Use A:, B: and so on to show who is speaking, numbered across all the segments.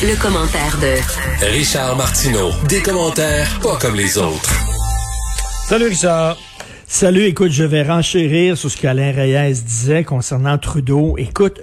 A: Le, commentaire de
B: Richard Martineau. Des commentaires pas comme les autres.
C: Salut Richard.
D: Salut, écoute, je vais renchérir sur ce qu'Alain Reyes disait concernant Trudeau. Écoute,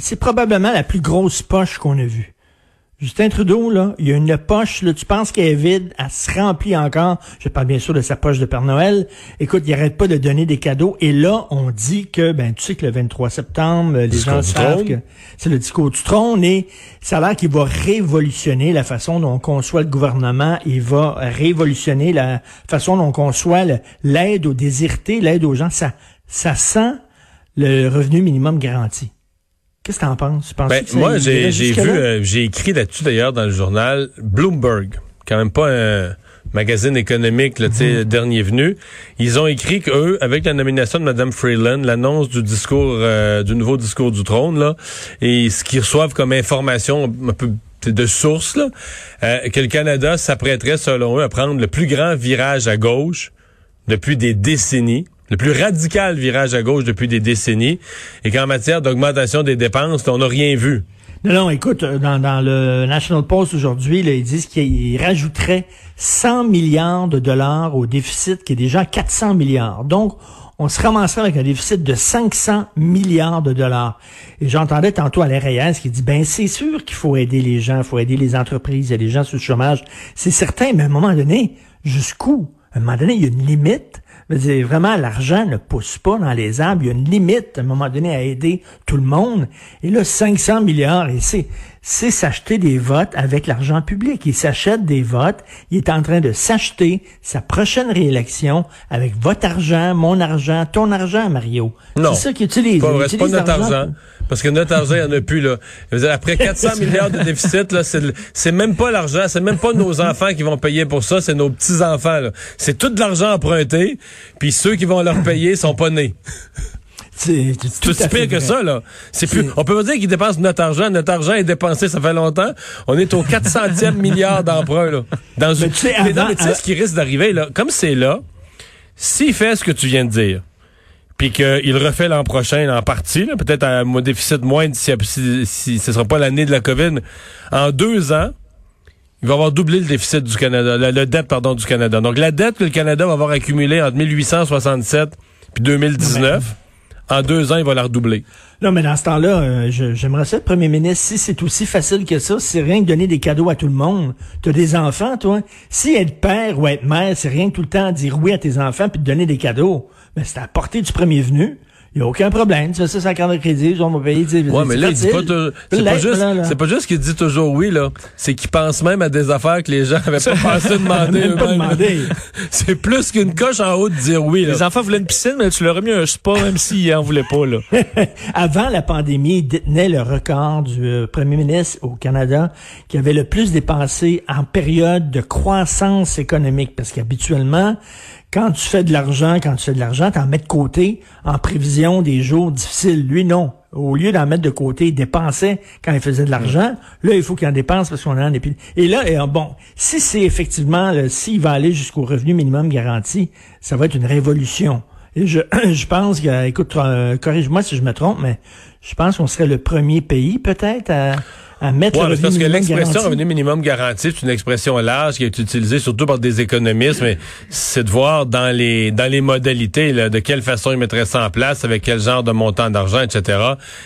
D: c'est probablement la plus grosse poche qu'on a vue. Justin Trudeau, là, il y a une poche, là, tu penses qu'elle est vide, elle se remplit encore. Je parle bien sûr de sa poche de Père Noël. Écoute, il arrête pas de donner des cadeaux. Et là, on dit que, ben, tu sais que le 23 septembre, les gens savent que c'est le discours du trône et ça a l'air qu'il va révolutionner la façon dont on conçoit le gouvernement. Il va révolutionner la façon dont on conçoit l'aide aux désirtés, l'aide aux gens. Ça, ça sent le revenu minimum garanti. Qu'est-ce que t'en penses?
C: Ben, moi, j'ai vu, euh, j'ai écrit là-dessus d'ailleurs dans le journal Bloomberg, quand même pas un magazine économique, là, mm dernier venu. Ils ont écrit qu'eux, avec la nomination de Mme Freeland, l'annonce du discours, euh, du nouveau discours du trône, là, et ce qu'ils reçoivent comme information un peu de source, là, euh, que le Canada s'apprêterait, selon eux, à prendre le plus grand virage à gauche depuis des décennies le plus radical virage à gauche depuis des décennies, et qu'en matière d'augmentation des dépenses, on n'a rien vu.
D: Non, non, écoute, euh, dans, le National Post aujourd'hui, ils disent qu'ils rajouteraient 100 milliards de dollars au déficit qui est déjà 400 milliards. Donc, on se ramasserait avec un déficit de 500 milliards de dollars. Et j'entendais tantôt Alain Reyes qui dit, ben c'est sûr qu'il faut aider les gens, il faut aider les entreprises, a des gens sous le chômage. C'est certain, mais à un moment donné, jusqu'où? À un moment donné, il y a une limite vraiment, l'argent ne pousse pas dans les arbres. Il y a une limite, à un moment donné, à aider tout le monde. Et là, 500 milliards, c'est, c'est s'acheter des votes avec l'argent public. Il s'achète des votes. Il est en train de s'acheter sa prochaine réélection avec votre argent, mon argent, ton argent, Mario.
C: Non. C'est ça qu'il utilise. Pas, c'est pas notre argent. Parce que notre argent, il n'y en a plus, là. Après 400 milliards de déficit, là, c'est même pas l'argent, c'est même pas nos enfants qui vont payer pour ça, c'est nos petits-enfants, C'est tout de l'argent emprunté, puis ceux qui vont leur payer sont pas nés. C'est tout, pire que ça, là. C'est plus, on peut pas dire qu'ils dépensent notre argent. Notre argent est dépensé, ça fait longtemps. On est au 400e milliard d'emprunts, là. Dans mais tu sais, ce qui risque d'arriver, là. Comme c'est là, s'il fait ce que tu viens de dire, puis qu'il refait l'an prochain en partie, peut-être à un déficit moindre si, si, ce sera pas l'année de la COVID, en deux ans, il va avoir doublé le déficit du Canada, la, dette pardon du Canada. Donc la dette que le Canada va avoir accumulée entre 1867 puis 2019. En deux ans, il va la redoubler.
D: Non, mais dans ce temps-là, euh, j'aimerais ça, premier ministre, si c'est aussi facile que ça, c'est rien que donner des cadeaux à tout le monde. Tu as des enfants, toi? Si être père ou être mère, c'est rien que tout le temps dire oui à tes enfants puis te donner des cadeaux. Ben, c'est à la portée du premier venu. Il n'y a aucun problème. Tu fais ça sans carte de crédit, on va payer.
C: Ouais, mais là, c'est pas, pas, juste, c'est pas juste qu'il dit toujours oui, là. C'est qu'il pense même à des affaires que les gens n'avaient pas pensé demander eux-mêmes. c'est plus qu'une coche en haut de dire oui,
E: Les enfants voulaient une piscine, mais tu leur as mis un spa, même s'ils en voulaient pas, là.
D: Avant la pandémie, il détenait le record du euh, premier ministre au Canada qui avait le plus dépensé en période de croissance économique. Parce qu'habituellement, quand tu fais de l'argent, quand tu fais de l'argent, tu en mets de côté en prévision des jours difficiles. Lui, non. Au lieu d'en mettre de côté, il dépensait quand il faisait de l'argent. Là, il faut qu'il en dépense parce qu'on en a Et là, et, bon, si c'est effectivement, s'il va aller jusqu'au revenu minimum garanti, ça va être une révolution. Et je, je pense que, écoute, euh, corrige-moi si je me trompe, mais je pense qu'on serait le premier pays peut-être à à mettre
C: ouais, parce que l'expression revenu minimum garanti, c'est une expression large qui est utilisée surtout par des économistes, mais c'est de voir dans les dans les modalités là, de quelle façon ils mettraient ça en place, avec quel genre de montant d'argent, etc.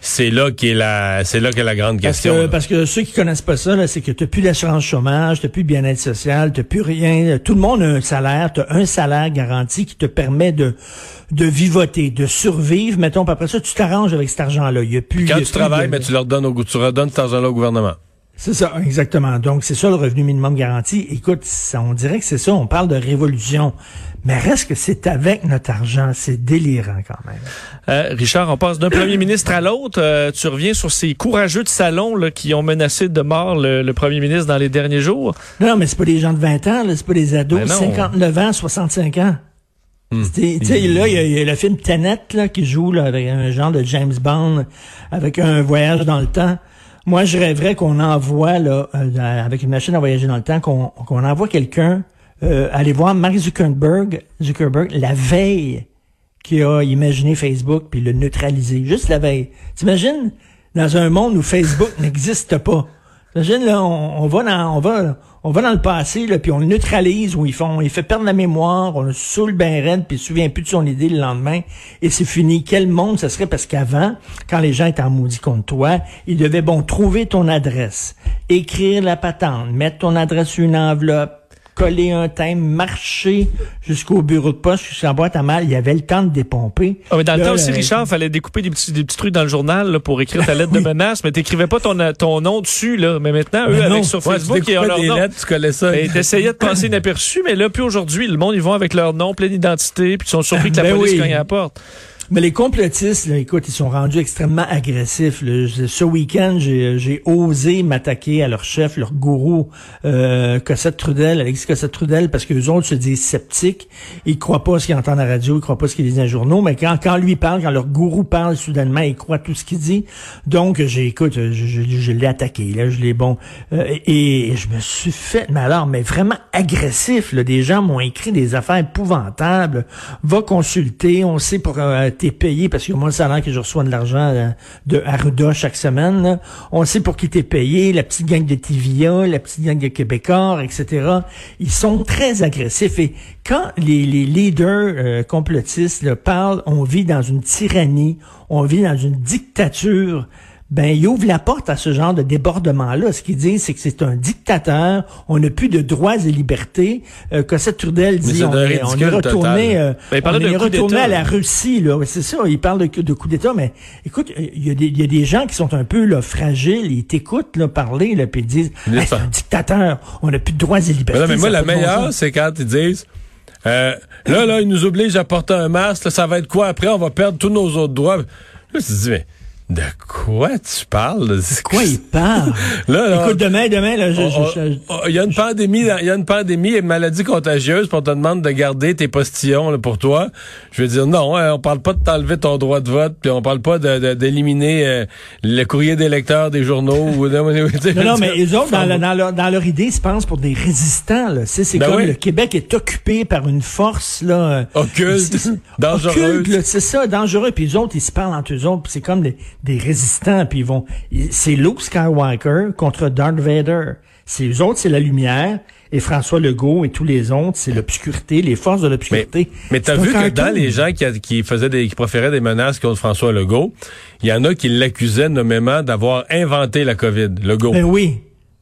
C: C'est là qui est la c'est là qu'est la grande question.
D: Parce que, ceux qui connaissent pas ça, c'est que tu plus d'assurance chômage, tu plus bien-être social, tu plus rien. Tout le monde a un salaire, tu as un salaire garanti qui te permet de de vivoter, de survivre, mettons, après ça, tu t'arranges avec cet argent-là. Il y a plus.
C: Quand tu travailles, mais tu leur donnes au, tu redonnes cet argent-là au gouvernement.
D: C'est ça, exactement. Donc, c'est ça le revenu minimum garanti. Écoute, ça, on dirait que c'est ça, on parle de révolution. Mais reste que c'est avec notre argent. C'est délirant quand même.
E: Euh, Richard, on passe d'un premier ministre à l'autre. Euh, tu reviens sur ces courageux de salon là, qui ont menacé de mort le, premier ministre dans les derniers jours.
D: Non, mais c'est pas des gens de 20 ans, c'est pas des ados, 59 ans, 65 ans. Hmm. Tu sais, là, il y, a, le film Tenet là, qui joue là, avec un genre de James Bond, avec un voyage dans le temps. Moi, je rêverais qu'on envoie, là, euh, avec une machine à voyager dans le temps, qu'on envoie quelqu'un euh, aller voir Mark Zuckerberg, Zuckerberg la veille qui a imaginé Facebook puis le neutraliser, juste la veille. T'imagines dans un monde où Facebook n'existe pas. Là, on, va dans, on va, on va dans le passé là, puis on neutralise où ils font, il fait perdre la mémoire, on le saoule ben raide puis il se souvient plus de son idée le lendemain. Et c'est fini. Quel monde ça serait? Parce qu'avant, quand les gens étaient en maudit contre toi, ils devaient bon trouver ton adresse, écrire la patente, mettre ton adresse sur une enveloppe coller un thème, marcher jusqu'au bureau de poste, jusqu'à la boîte à mal. Il y avait le temps de dépomper.
E: Ah, mais dans le temps aussi, Richard, fallait découper des petits, des petits trucs dans le journal pour écrire ta lettre de menace, mais t'écrivais pas ton, ton nom dessus. là. Mais maintenant, eux, avec sur Facebook, ils ont leur nom.
C: Lettres, tu connais ça.
E: Et t'essayais de passer inaperçu, mais là, puis aujourd'hui, le monde, ils vont avec leur nom, pleine identité, puis ils sont surpris que la ben police cogne à la porte.
D: Mais les complotistes, là, écoute, ils sont rendus extrêmement agressifs. Ce week-end, j'ai osé m'attaquer à leur chef, leur gourou, euh, Cossette Trudel, Alexis Cossette Trudel, parce que les autres se disent sceptiques. Ils croient pas ce qu'ils entendent à la radio, ils croient pas ce qu'ils disent dans les journaux. Mais quand, quand lui parle, quand leur gourou parle soudainement, ils croient tout ce qu'il dit. Donc, j'ai, écoute, je, je, l'ai attaqué. Là, je l'ai bon. Euh, et, je me suis fait, mais alors, mais vraiment agressif. Là, des gens m'ont écrit des affaires épouvantables. Va consulter, on sait pour euh, payé, parce que moi, le salaire que je reçois de l'argent euh, de Arruda chaque semaine, on sait pour qui t'es payé, la petite gang de TVA, la petite gang de Québécois, etc. Ils sont très agressifs. Et quand les, leaders euh, complotistes parlent, on vit dans une tyrannie, on vit dans une dictature ben il ouvre la porte à ce genre de débordement-là. Ce qu'il dit, c'est que c'est un dictateur, on n'a plus de droits et libertés. Euh, Cossette Trudel dit, on, est, on est retourné, euh, ben, on est retourné à la Russie. Là, c'est ça. Il parle de, de coup d'État, mais écoute, il y, a des, il y a des gens qui sont un peu là, fragiles. Ils t'écoutent là, parler, là, puis ils disent, c'est un dictateur, on n'a plus de droits et libertés.
C: mais moi, la meilleure, c'est quand ils disent. Euh, là, là, ils nous obligent à porter un masque. ça va être quoi après? On va perdre tous nos autres droits. Là, je dis, mais de quoi tu parles? De
D: quoi il parle? là, Écoute, demain, demain, là,
C: il y a une pandémie, il y a une pandémie et une maladie contagieuse, pour on te demande de garder tes postillons là, pour toi. Je veux dire, non, hein, on parle pas de t'enlever ton droit de vote, puis on parle pas d'éliminer euh, le courrier des lecteurs des journaux. ou
D: non, non, mais les autres, dans, leur, dans leur idée, ils se pensent pour des résistants. C'est ben comme le Québec est occupé par une force là,
C: occulte, dangereuse.
D: C'est ça, dangereux. Puis les autres, ils se parlent entre eux autres. C'est comme des des résistants, puis ils vont... C'est Luke Skywalker contre Darth Vader. C'est eux autres, c'est la lumière, et François Legault et tous les autres, c'est l'obscurité, les forces de l'obscurité.
C: Mais, t'as vu que dans les gens qui, qui faisaient des, qui proféraient des menaces contre François Legault, il y en a qui l'accusaient nommément d'avoir inventé la COVID, Legault.
D: Ben oui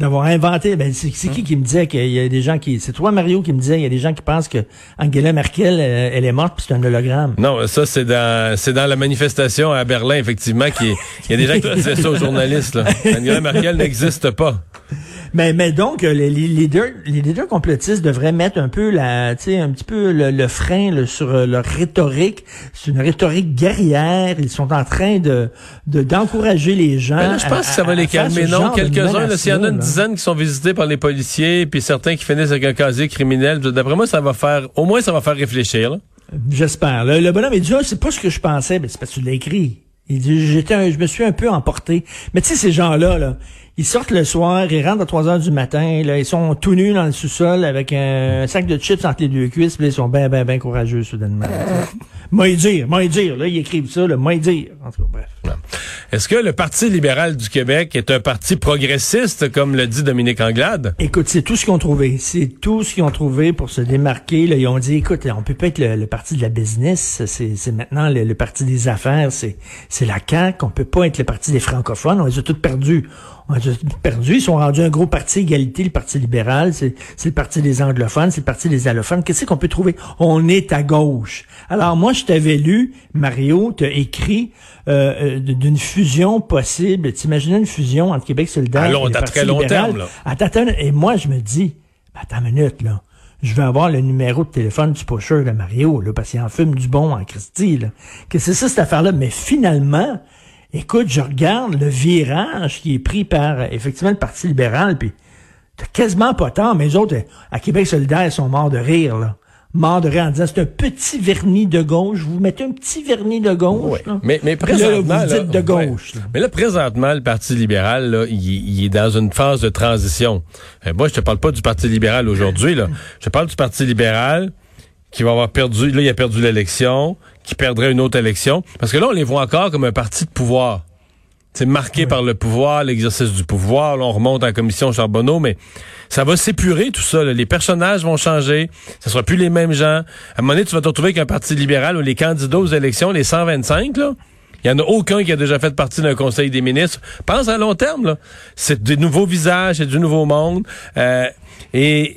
D: d'avoir inventé. Ben, c'est qui qui me disait qu'il y a des gens qui. C'est toi, Mario, qui me disait il y a des gens qui pensent que Angela Merkel, euh, elle, est morte puis c'est un hologramme.
C: Non, ça, c'est dans c'est dans la manifestation à Berlin, effectivement, qui il y a des gens qui disaient ça aux journalistes. Là. Angela Merkel n'existe pas.
D: Mais, mais donc, euh, les, leaders, les leaders complotistes devraient mettre un peu la, tu sais, un petit peu le, frein sur euh, leur rhétorique. C'est une rhétorique guerrière. Ils sont en train de d'encourager les gens.
C: Ben je pense que ça va les calmer. Non, quelques-uns. S'il y en a une dizaine qui sont visités par les policiers, puis certains qui finissent avec un casier criminel, d'après moi, ça va faire, au moins, ça va faire réfléchir.
D: J'espère. Le, bonhomme, il dit, ah, c'est pas ce que je pensais, mais c'est parce que tu l'as écrit. Il dit, j'étais, je me suis un peu emporté. Mais tu sais, ces gens-là, là, ils sortent le soir, ils rentrent à 3 heures du matin, là, ils sont tout nus dans le sous-sol avec un sac de chips entre les deux cuisses, puis ils sont bien, bien, bien courageux soudainement. moi dire, moi dire, là, ils écrivent ça, là, moi dire. En tout cas, bref.
C: Est-ce que le Parti libéral du Québec est un parti progressiste, comme le dit Dominique Anglade?
D: Écoute, c'est tout ce qu'ils ont trouvé. C'est tout ce qu'ils ont trouvé pour se démarquer. Là, ils ont dit, écoute, on peut pas être le, parti de la business. C'est maintenant le, parti des affaires. C'est la CAQ. On peut pas être le parti des francophones. On les a tous perdus. On a perdu. Ils sont rendus un gros parti égalité, le Parti libéral. C'est le parti des anglophones, c'est le parti des allophones. Qu'est-ce qu'on peut trouver? On est à gauche. Alors moi, je t'avais lu, Mario, t'as écrit euh, euh d'une fusion possible. T'imaginais une fusion entre Québec solidaire et le Parti très long terme, là. Attends, et moi, je me dis, attends une minute, là je vais avoir le numéro de téléphone du pusher de Mario, là, parce qu'il en fume du bon en Christie, là. Que c'est ça, cette affaire-là? Mais finalement, écoute, je regarde le virage qui est pris par, effectivement, le Parti libéral, puis t'as quasiment pas tant, mais les autres, à Québec solidaire, sont morts de rire, là mort de rire en disant c'est un petit vernis de gauche. Vous mettez un petit vernis de gauche.
C: Mais, mais présentement,
D: là, vous dites de gauche.
C: Mais là, présentement, le Parti libéral, là, il, est dans une phase de transition. Euh, moi, je te parle pas du Parti libéral aujourd'hui. Là. Je te parle du Parti libéral qui va avoir perdu, là, il a perdu l'élection, qui perdrait une autre élection. Parce que là, on les voit encore comme un parti de pouvoir. C'est marqué par le pouvoir, l'exercice du pouvoir. Là, on remonte en commission Charbonneau, mais ça va s'épurer tout ça. Les personnages vont changer. Ce sera plus les mêmes gens. À un moment donné, tu vas te retrouver avec un parti libéral où les candidats aux élections, les 125, là, il n'y en a aucun qui a déjà fait partie d'un conseil des ministres. Pense à long terme, là. C'est des nouveaux visages, c'est du nouveau monde. Euh, et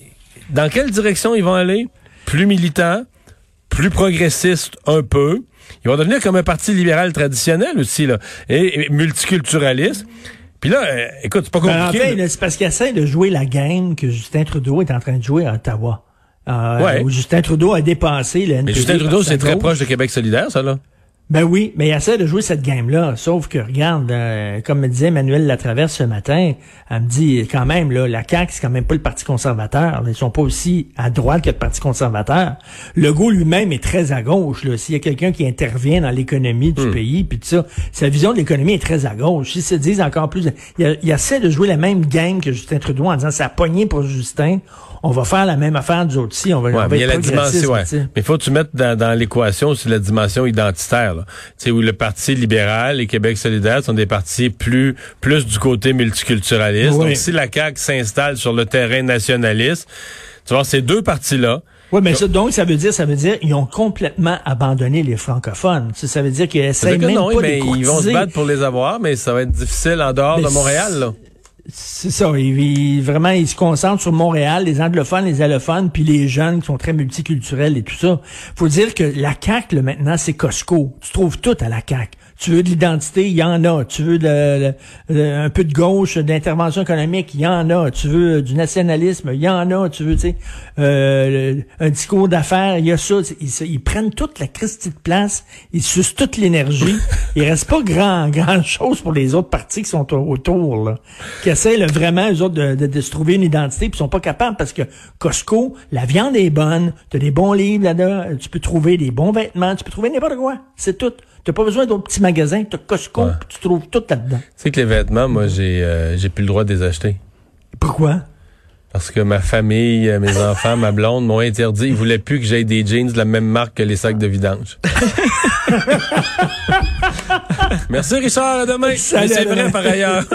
C: dans quelle direction ils vont aller? Plus militants, plus progressistes un peu. Ils vont devenir comme un parti libéral traditionnel aussi, là, et, multiculturaliste. Puis là, euh, écoute, c'est pas ben, compliqué.
D: c'est parce qu'il essaie de jouer la game que Justin Trudeau est en train de jouer à Ottawa. Euh, ouais. Où Justin Trudeau a dépassé le
C: Mais Justin Trudeau, c'est très proche de Québec solidaire, ça, là.
D: Ben oui, mais il essaie de jouer cette game-là. Sauf que, regarde, euh, comme me disait Emmanuel Latraverse ce matin, elle me dit quand même, là, la CAQ, c'est quand même pas le Parti conservateur. Ils sont pas aussi à droite que le Parti conservateur. Le Legault lui-même est très à gauche. S'il y a quelqu'un qui intervient dans l'économie du hmm. pays, puis tout ça, sa vision de l'économie est très à gauche. S'ils se disent encore plus... Il, il essaie de jouer la même game que Justin Trudeau en disant, c'est à poignée pour Justin on va faire la même affaire du autres On va,
C: ouais, mais il y a la dimension, ouais. Mais il faut que tu mettes dans, dans l'équation aussi la dimension identitaire. Tu sais, où le Parti libéral et Québec solidaire sont des partis plus plus du côté multiculturaliste. Donc, si la CAQ s'installe sur le terrain nationaliste, tu vois, ces deux partis-là,
D: oui, mais ça, donc, ça veut dire, ça veut dire, ils ont complètement abandonné les francophones. Ça, ça veut dire qu'ils essaient même non, pas mais
C: Ils vont se battre pour les avoir, mais ça va être difficile en dehors de Montréal, là.
D: C'est ça. Il, vraiment, il se concentre sur Montréal, les anglophones, les allophones, puis les jeunes qui sont très multiculturels et tout ça. Faut dire que la CAQ, là, maintenant, c'est Costco. Tu trouves tout à la CAQ. Tu veux de l'identité, il y en a. Tu veux de, un peu de gauche, d'intervention économique, il y en a. Tu veux du nationalisme, il y en a. Tu veux, tu sais, euh, un discours d'affaires, il y a ça. Ils, prennent toute la Christie de place, ils sucent toute l'énergie. il reste pas grand, grand chose pour les autres partis qui sont autour, là, qui essaient vraiment, eux autres, de, de, se trouver une identité, puis sont pas capables parce que Costco, la viande est bonne, tu as des bons livres là-dedans, tu peux trouver des bons vêtements, tu peux trouver n'importe quoi. C'est tout. T'as pas besoin d'autres petits magasins, t'as Costco, tu trouves tout là-dedans. Tu
C: sais que les vêtements, moi, j'ai euh, j'ai plus le droit de les acheter.
D: Pourquoi?
C: Parce que ma famille, euh, mes enfants, ma blonde m'ont interdit. Ils voulaient plus que j'aie des jeans de la même marque que les sacs de vidange. Merci Richard, à demain. C'est vrai par ailleurs.